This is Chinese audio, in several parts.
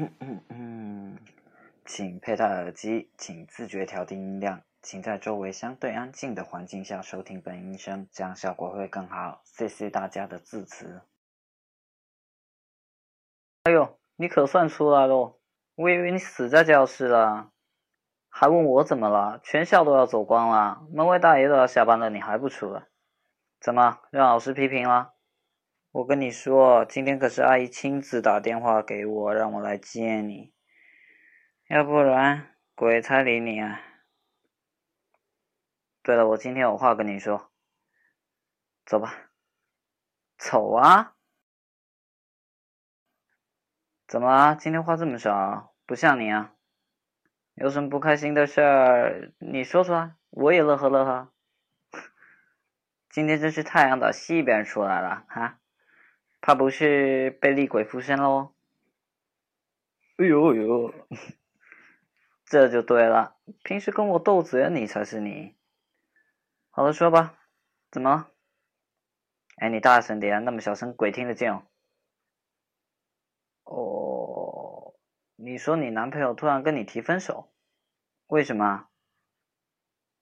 嗯嗯嗯，请佩戴耳机，请自觉调低音量，请在周围相对安静的环境下收听本音声，这样效果会更好。谢谢大家的支持。哎呦，你可算出来喽！我以为你死在教室了，还问我怎么了？全校都要走光了，门卫大爷都要下班了，你还不出来？怎么让老师批评了？我跟你说，今天可是阿姨亲自打电话给我，让我来接你，要不然鬼才理你啊！对了，我今天有话跟你说，走吧。丑啊？怎么了？今天话这么少，不像你啊！有什么不开心的事儿，你说出来，我也乐呵乐呵。今天真是太阳打西边出来了，哈！怕不是被厉鬼附身喽？哎呦哎呦，这就对了。平时跟我斗嘴的你才是你。好了，说吧，怎么了？哎，你大声点，那么小声，鬼听得见哦。哦，你说你男朋友突然跟你提分手，为什么？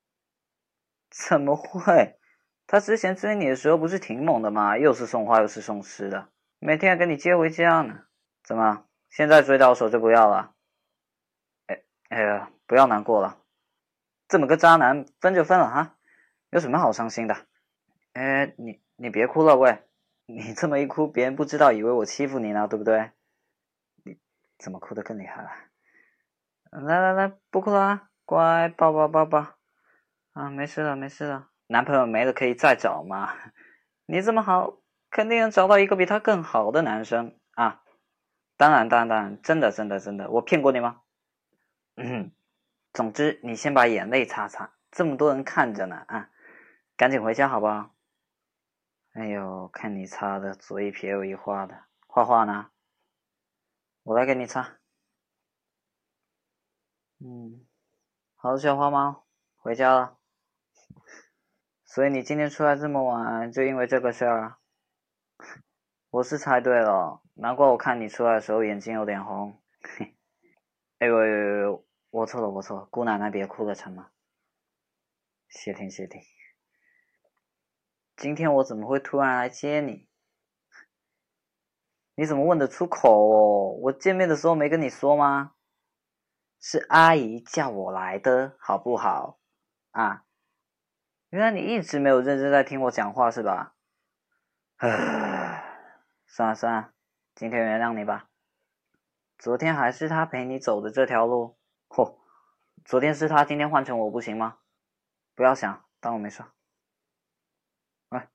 怎么会？他之前追你的时候不是挺猛的吗？又是送花又是送吃的，每天还跟你接回家呢。怎么，现在追到手就不要了？哎哎呀，不要难过了，这么个渣男分就分了哈，有什么好伤心的？哎，你你别哭了喂，你这么一哭，别人不知道以为我欺负你呢，对不对？你怎么哭得更厉害了？来来来，不哭了，啊乖，抱抱抱抱，啊，没事了没事了。男朋友没了可以再找嘛？你这么好，肯定能找到一个比他更好的男生啊！当然，当然，当然，真的，真的，真的，我骗过你吗？嗯，总之你先把眼泪擦擦，这么多人看着呢啊！赶紧回家好不好？哎呦，看你擦的左一撇右一画的，画画呢？我来给你擦。嗯，好的，小花猫，回家了。所以你今天出来这么晚，就因为这个事儿？我是猜对了，难怪我看你出来的时候眼睛有点红。哎呦呦呦，我错了我错了，姑奶奶别哭了成吗？谢天谢地。今天我怎么会突然来接你？你怎么问得出口？哦？我见面的时候没跟你说吗？是阿姨叫我来的，好不好？啊？原来你一直没有认真在听我讲话是吧？唉，算了算了，今天原谅你吧。昨天还是他陪你走的这条路，嚯！昨天是他，今天换成我不行吗？不要想，当我没说。喂，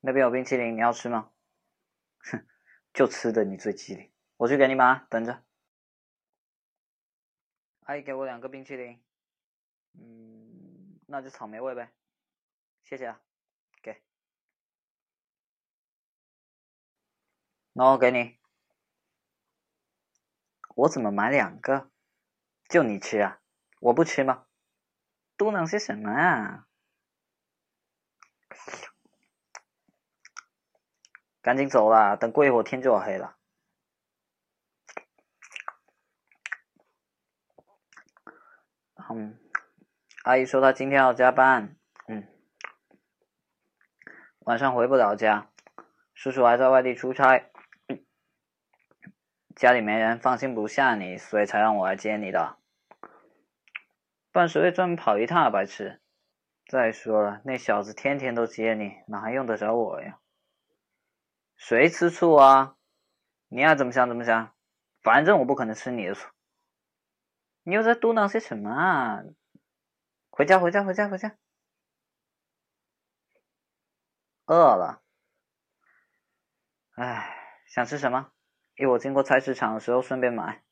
那边有冰淇淋，你要吃吗？哼，就吃的你最机灵，我去给你买，等着。阿姨给我两个冰淇淋，嗯，那就草莓味呗。谢谢啊，给，那我给你。我怎么买两个？就你吃啊？我不吃吗？嘟囔些什么啊？赶紧走啦，等过一会儿天就要黑了。嗯，阿姨说她今天要加班。晚上回不了家，叔叔还在外地出差，家里没人，放心不下你，所以才让我来接你的。办谁会专门跑一趟啊，白痴！再说了，那小子天天都接你，哪还用得着我呀？谁吃醋啊？你爱怎么想怎么想，反正我不可能吃你的醋。你又在嘟囔些什么啊？回家，回家，回家，回家。饿了，哎，想吃什么？一会儿经过菜市场的时候顺便买。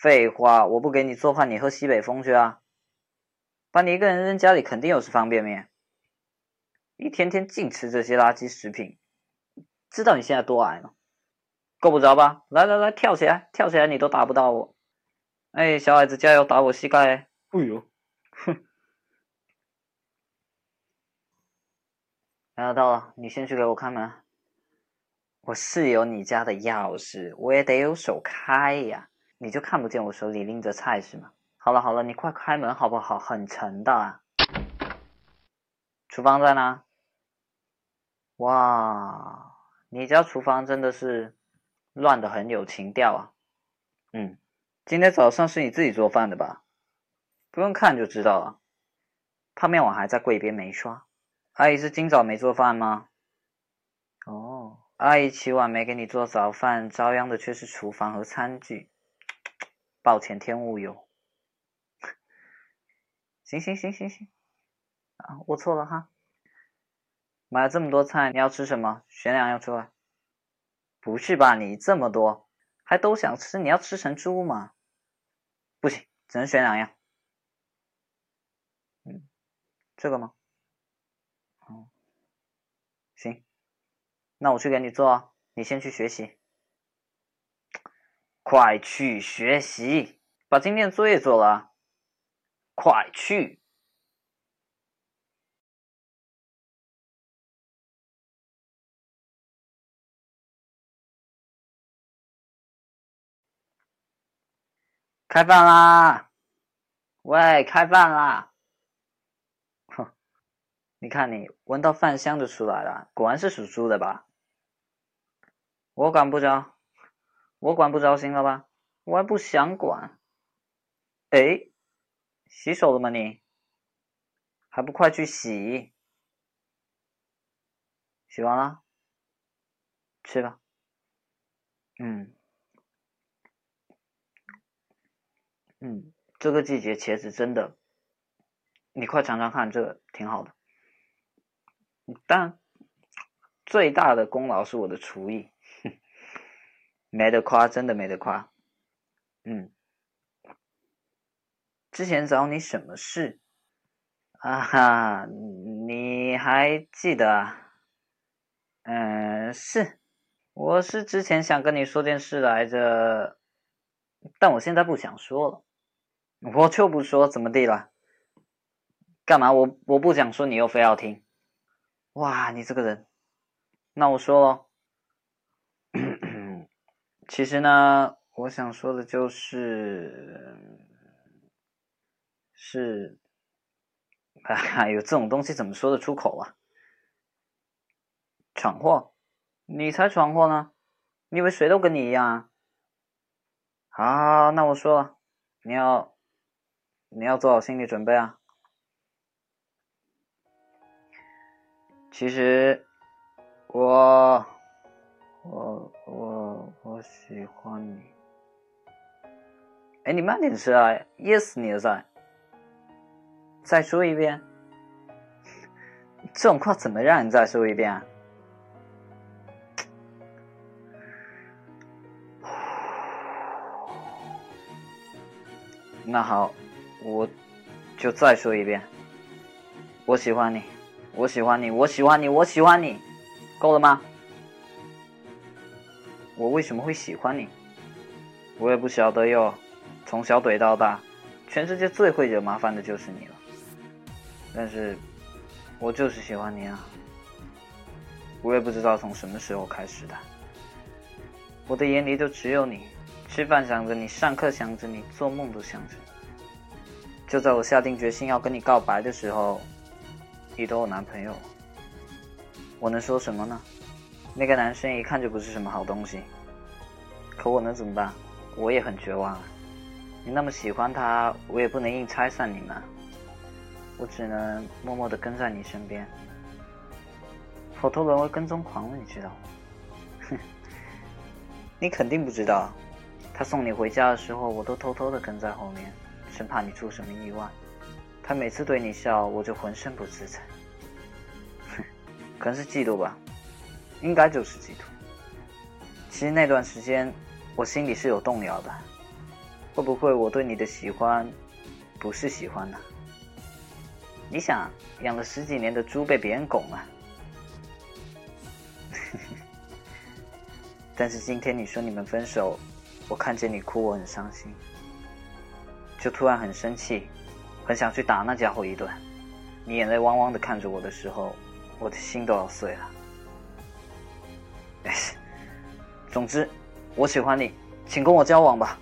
废话，我不给你做饭，你喝西北风去啊！把你一个人扔家里，肯定又是方便面。一天天净吃这些垃圾食品，知道你现在多矮吗？够不着吧？来来来，跳起来，跳起来，你都打不到我。哎，小矮子，加油，打我膝盖！哎呦，哼。到了，你先去给我开门。我是有你家的钥匙，我也得有手开呀。你就看不见我手里拎着菜是吗？好了好了，你快开门好不好？很沉的啊。厨房在哪？哇，你家厨房真的是乱的很有情调啊。嗯，今天早上是你自己做饭的吧？不用看就知道了。泡面碗还在柜边没刷。阿姨是今早没做饭吗？哦，阿姨起晚没给你做早饭，遭殃的却是厨房和餐具。抱歉，天物有。行行行行行，啊，我错了哈。买了这么多菜，你要吃什么？选两样出来。不是吧，你这么多，还都想吃？你要吃成猪吗？不行，只能选两样。嗯，这个吗？哦，行，那我去给你做，你先去学习。快去学习，把今天作业做了。快去！开饭啦！喂，开饭啦！哼，你看你闻到饭香就出来了，果然是属猪的吧？我管不着。我管不着，行了吧？我还不想管。哎，洗手了吗？你还不快去洗？洗完了，吃吧。嗯，嗯，这个季节茄子真的，你快尝尝看，这个挺好的。但最大的功劳是我的厨艺。没得夸，真的没得夸。嗯，之前找你什么事？啊哈，你还记得啊？嗯，是，我是之前想跟你说件事来着，但我现在不想说了。我就不说，怎么地了？干嘛？我我不想说，你又非要听？哇，你这个人，那我说喽。其实呢，我想说的就是，是，哎有这种东西怎么说得出口啊？闯祸？你才闯祸呢！你以为谁都跟你一样啊？好，那我说了，你要，你要做好心理准备啊。其实，我。我我我喜欢你。哎，你慢点吃啊，噎死你了！再再说一遍，这种话怎么让你再说一遍啊？那好，我就再说一遍，我喜欢你，我喜欢你，我喜欢你，我喜欢你，够了吗？为什么会喜欢你？我也不晓得哟。从小怼到大，全世界最会惹麻烦的就是你了。但是，我就是喜欢你啊。我也不知道从什么时候开始的，我的眼里就只有你。吃饭想着你，上课想着你，做梦都想着你。就在我下定决心要跟你告白的时候，你都有男朋友。我能说什么呢？那个男生一看就不是什么好东西，可我能怎么办？我也很绝望啊！你那么喜欢他，我也不能硬拆散你们，我只能默默的跟在你身边。我都沦为跟踪狂了，你知道吗？哼，你肯定不知道，他送你回家的时候，我都偷偷的跟在后面，生怕你出什么意外。他每次对你笑，我就浑身不自在。哼，可能是嫉妒吧。应该就是嫉妒。其实那段时间，我心里是有动摇的，会不会我对你的喜欢，不是喜欢呢？你想，养了十几年的猪被别人拱了，但是今天你说你们分手，我看见你哭，我很伤心，就突然很生气，很想去打那家伙一顿。你眼泪汪汪的看着我的时候，我的心都要碎了。总之，我喜欢你，请跟我交往吧。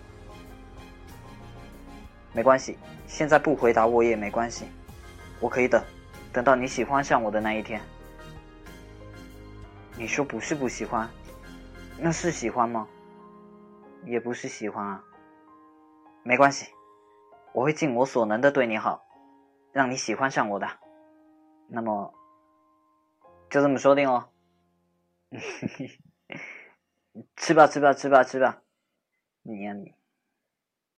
没关系，现在不回答我也没关系，我可以等，等到你喜欢上我的那一天。你说不是不喜欢，那是喜欢吗？也不是喜欢啊。没关系，我会尽我所能的对你好，让你喜欢上我的。那么，就这么说定了。吃吧，吃吧，吃吧，吃吧，你呀你。